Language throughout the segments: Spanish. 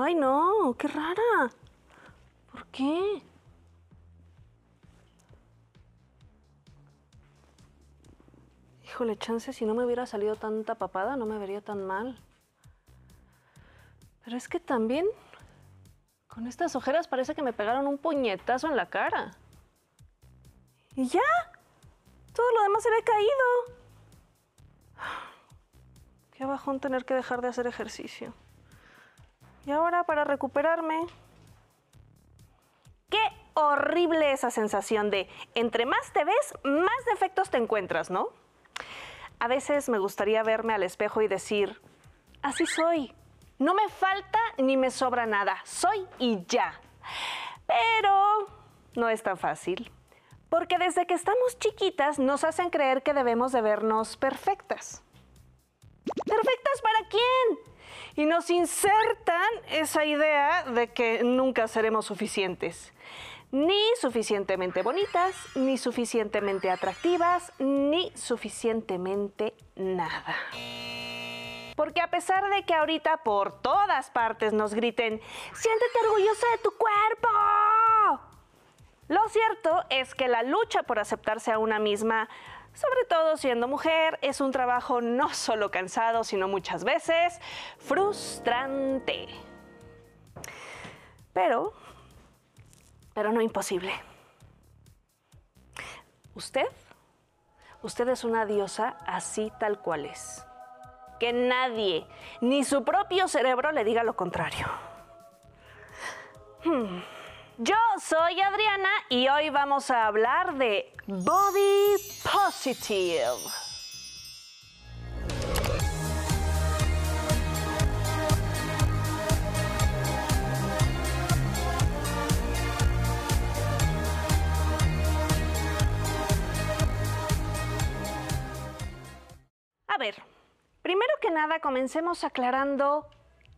Ay, no, qué rara. ¿Por qué? Híjole, chance, si no me hubiera salido tanta papada, no me vería tan mal. Pero es que también, con estas ojeras parece que me pegaron un puñetazo en la cara. Y ya, todo lo demás se ve caído. Qué bajón tener que dejar de hacer ejercicio. Y ahora para recuperarme. Qué horrible esa sensación de entre más te ves, más defectos te encuentras, ¿no? A veces me gustaría verme al espejo y decir, así soy. No me falta ni me sobra nada. Soy y ya. Pero no es tan fácil. Porque desde que estamos chiquitas nos hacen creer que debemos de vernos perfectas. ¿Perfectas para quién? Y nos insertan esa idea de que nunca seremos suficientes. Ni suficientemente bonitas, ni suficientemente atractivas, ni suficientemente nada. Porque a pesar de que ahorita por todas partes nos griten, siéntete orgullosa de tu cuerpo. Lo cierto es que la lucha por aceptarse a una misma sobre todo siendo mujer, es un trabajo no solo cansado, sino muchas veces frustrante. Pero, pero no imposible. Usted, usted es una diosa así tal cual es. Que nadie, ni su propio cerebro le diga lo contrario. Hmm. Yo soy Adriana y hoy vamos a hablar de Body Positive. A ver, primero que nada comencemos aclarando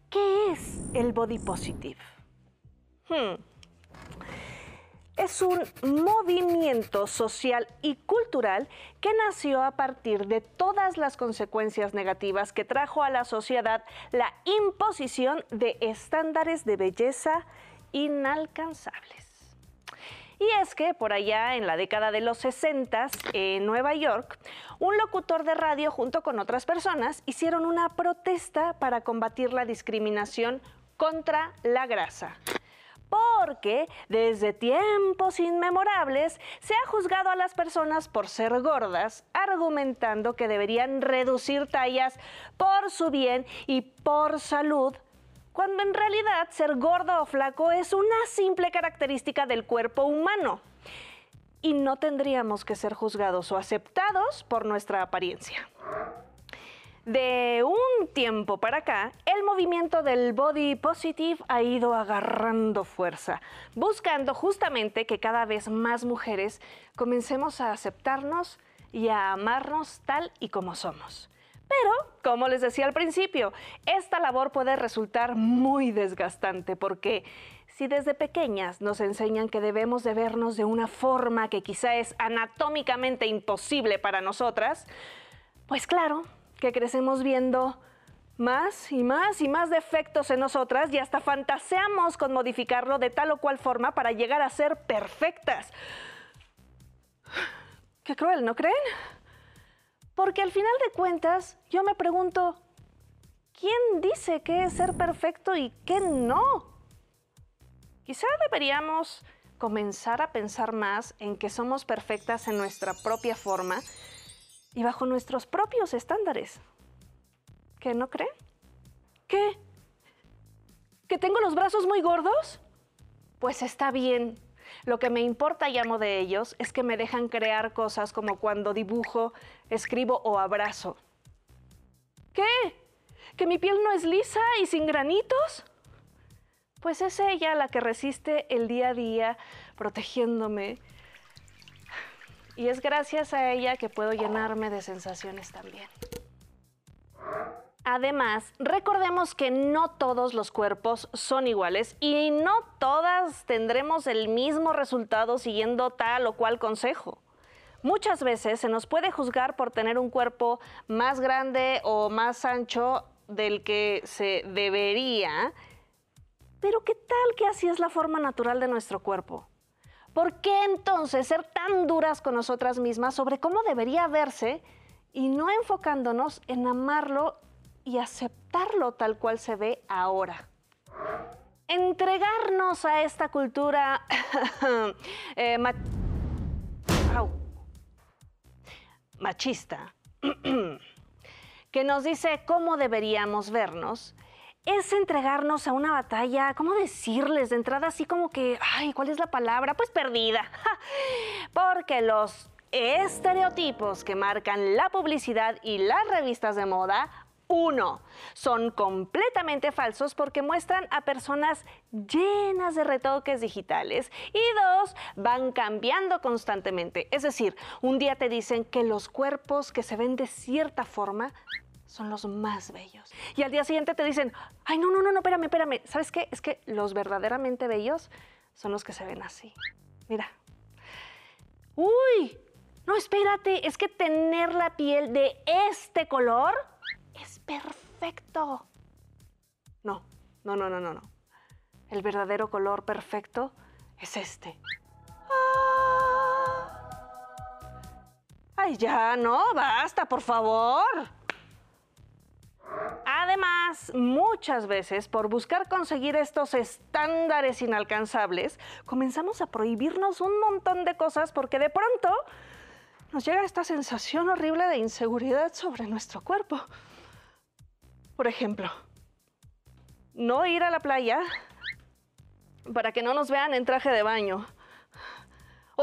qué es el Body Positive. Hmm es un movimiento social y cultural que nació a partir de todas las consecuencias negativas que trajo a la sociedad la imposición de estándares de belleza inalcanzables. Y es que por allá en la década de los 60 en Nueva York, un locutor de radio junto con otras personas hicieron una protesta para combatir la discriminación contra la grasa porque desde tiempos inmemorables se ha juzgado a las personas por ser gordas, argumentando que deberían reducir tallas por su bien y por salud, cuando en realidad ser gordo o flaco es una simple característica del cuerpo humano. Y no tendríamos que ser juzgados o aceptados por nuestra apariencia. De un tiempo para acá, el movimiento del body positive ha ido agarrando fuerza, buscando justamente que cada vez más mujeres comencemos a aceptarnos y a amarnos tal y como somos. Pero, como les decía al principio, esta labor puede resultar muy desgastante porque si desde pequeñas nos enseñan que debemos de vernos de una forma que quizá es anatómicamente imposible para nosotras, pues claro, que crecemos viendo más y más y más defectos en nosotras y hasta fantaseamos con modificarlo de tal o cual forma para llegar a ser perfectas. Qué cruel, ¿no creen? Porque al final de cuentas yo me pregunto, ¿quién dice qué es ser perfecto y qué no? Quizá deberíamos comenzar a pensar más en que somos perfectas en nuestra propia forma y bajo nuestros propios estándares. ¿Qué no creen? ¿Qué? ¿Que tengo los brazos muy gordos? Pues está bien. Lo que me importa y amo de ellos es que me dejan crear cosas como cuando dibujo, escribo o abrazo. ¿Qué? ¿Que mi piel no es lisa y sin granitos? Pues es ella la que resiste el día a día protegiéndome, y es gracias a ella que puedo llenarme de sensaciones también. Además, recordemos que no todos los cuerpos son iguales y no todas tendremos el mismo resultado siguiendo tal o cual consejo. Muchas veces se nos puede juzgar por tener un cuerpo más grande o más ancho del que se debería Pero ¿qué tal que así es la forma natural de nuestro cuerpo? ¿Por qué entonces ser tan duras con nosotras mismas sobre cómo debería verse y no enfocándonos en amarlo y aceptarlo tal cual se ve ahora? Entregarnos a esta cultura eh, machista que nos dice cómo deberíamos vernos es entregarnos a una batalla, ¿cómo decirles? De entrada así como que, ay, ¿cuál es la palabra? Pues perdida. Porque los estereotipos que marcan la publicidad y las revistas de moda uno, son completamente falsos porque muestran a personas llenas de retoques digitales. Y dos, van cambiando constantemente. Es decir, un día te dicen que los cuerpos que se ven de cierta forma son los más bellos. Y al día siguiente te dicen, ay, no, no, no, no, espérame, espérame. ¿Sabes qué? Es que los verdaderamente bellos son los que se ven así. Mira. Uy, no, espérate, es que tener la piel de este color perfecto. No, no, no, no, no, no. El verdadero color perfecto es este. Ah. Ay, ya, no, basta, por favor. Además, muchas veces, por buscar conseguir estos estándares inalcanzables, comenzamos a prohibirnos un montón de cosas porque de pronto nos llega esta sensación horrible de inseguridad sobre nuestro cuerpo. Por ejemplo, no ir a la playa para que no nos vean en traje de baño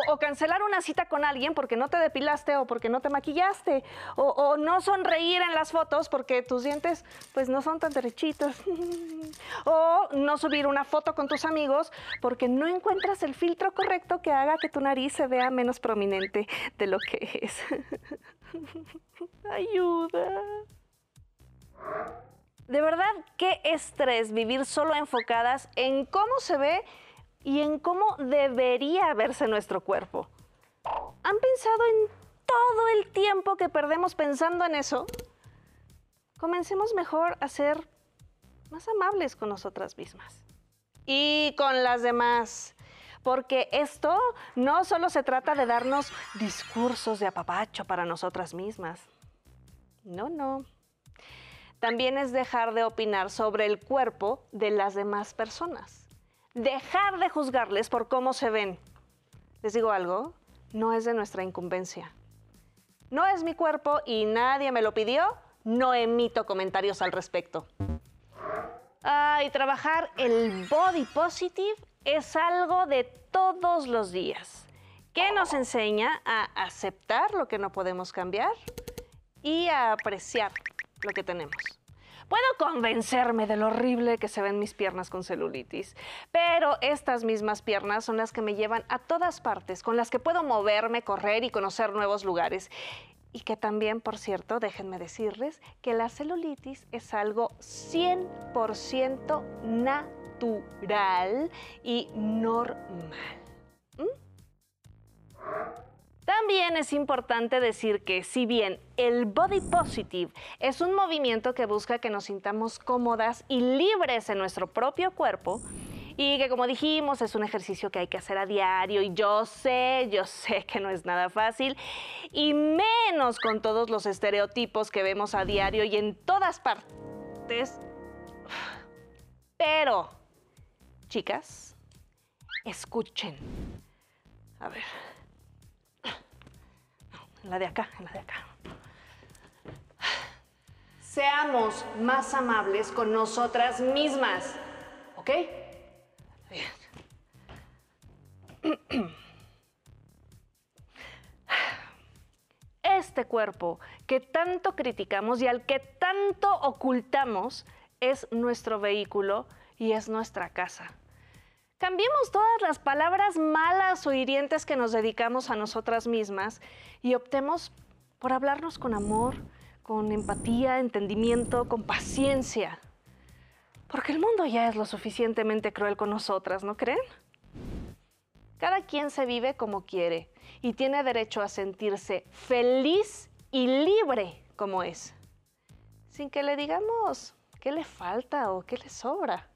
o, cancelar una cita con alguien porque no te depilaste o porque no te maquillaste. O, no sonreír en las fotos porque tus dientes pues no son tan derechitos. o no subir una foto con tus amigos porque no encuentras el filtro correcto que haga que tu nariz se vea menos prominente de lo que es. Ayuda. De verdad, qué estrés vivir solo enfocadas en cómo se ve y en cómo debería verse nuestro cuerpo. ¿Han pensado en todo el tiempo que perdemos pensando en eso? Comencemos mejor a ser más amables con nosotras mismas y con las demás. Porque esto no solo se trata de darnos discursos de apapacho para nosotras mismas. No, no. También es dejar de opinar sobre el cuerpo de las demás personas dejar de juzgarles por cómo se ven. Les digo algo, no es de nuestra incumbencia. No es mi cuerpo y nadie me lo pidió, no emito comentarios al respecto. Ah, y trabajar el body positive es algo de todos los días, que nos enseña a aceptar lo que no podemos cambiar y a apreciar lo que tenemos. Puedo convencerme de lo horrible que se ven mis piernas con celulitis, pero estas mismas piernas son las que me llevan a todas partes, con las que puedo moverme, correr y conocer nuevos lugares. Y que también, por cierto, déjenme decirles que la celulitis es algo 100% natural y normal. Es importante decir que si bien el body positive es un movimiento que busca que nos sintamos cómodas y libres en nuestro propio cuerpo, y que como dijimos es un ejercicio que hay que hacer a diario y yo sé, yo sé que no es nada fácil y menos con todos los estereotipos que vemos a diario y en todas partes. Pero, chicas, escuchen. A ver la de acá, en la de acá. Seamos más amables con nosotras mismas, ¿ok? Bien. Este cuerpo que tanto criticamos y al que tanto ocultamos es nuestro vehículo y es nuestra casa. Cambiemos todas las palabras malas o hirientes que nos dedicamos a nosotras mismas y optemos por hablarnos con amor, con empatía, entendimiento, con paciencia. Porque el mundo ya es lo suficientemente cruel con nosotras, ¿no creen? Cada quien se vive como quiere y tiene derecho a sentirse feliz y libre como es, sin que le digamos qué le falta o qué le sobra.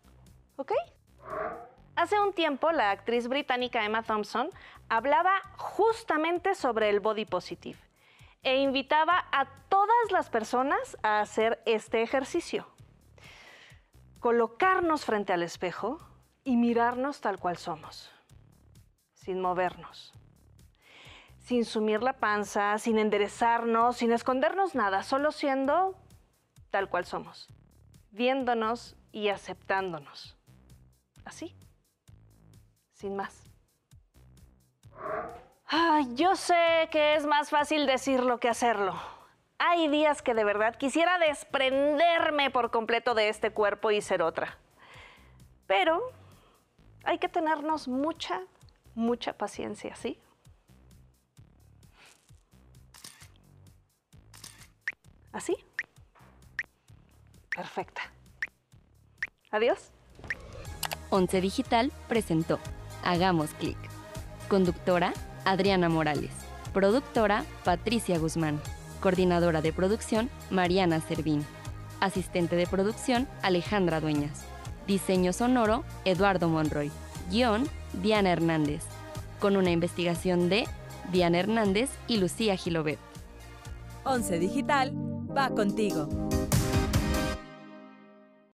¿Ok? Hace un tiempo, la actriz británica Emma Thompson hablaba justamente sobre el body positive e invitaba a todas las personas a hacer este ejercicio. Colocarnos frente al espejo y mirarnos tal cual somos, sin movernos, sin sumir la panza, sin enderezarnos, sin escondernos nada, solo siendo tal cual somos, viéndonos y aceptándonos. Así, sin más. Ay, yo sé que es más fácil decirlo que hacerlo. Hay días que de verdad quisiera desprenderme por completo de este cuerpo y ser otra. Pero hay que tenernos mucha, mucha paciencia, ¿sí? ¿Así? Perfecta. Adiós. Once Digital presentó Hagamos Clic. Conductora Adriana Morales. Productora Patricia Guzmán. Coordinadora de producción Mariana Servín. Asistente de producción Alejandra Dueñas. Diseño sonoro Eduardo Monroy. Guión Diana Hernández. Con una investigación de Diana Hernández y Lucía Gilobet. Once Digital va contigo.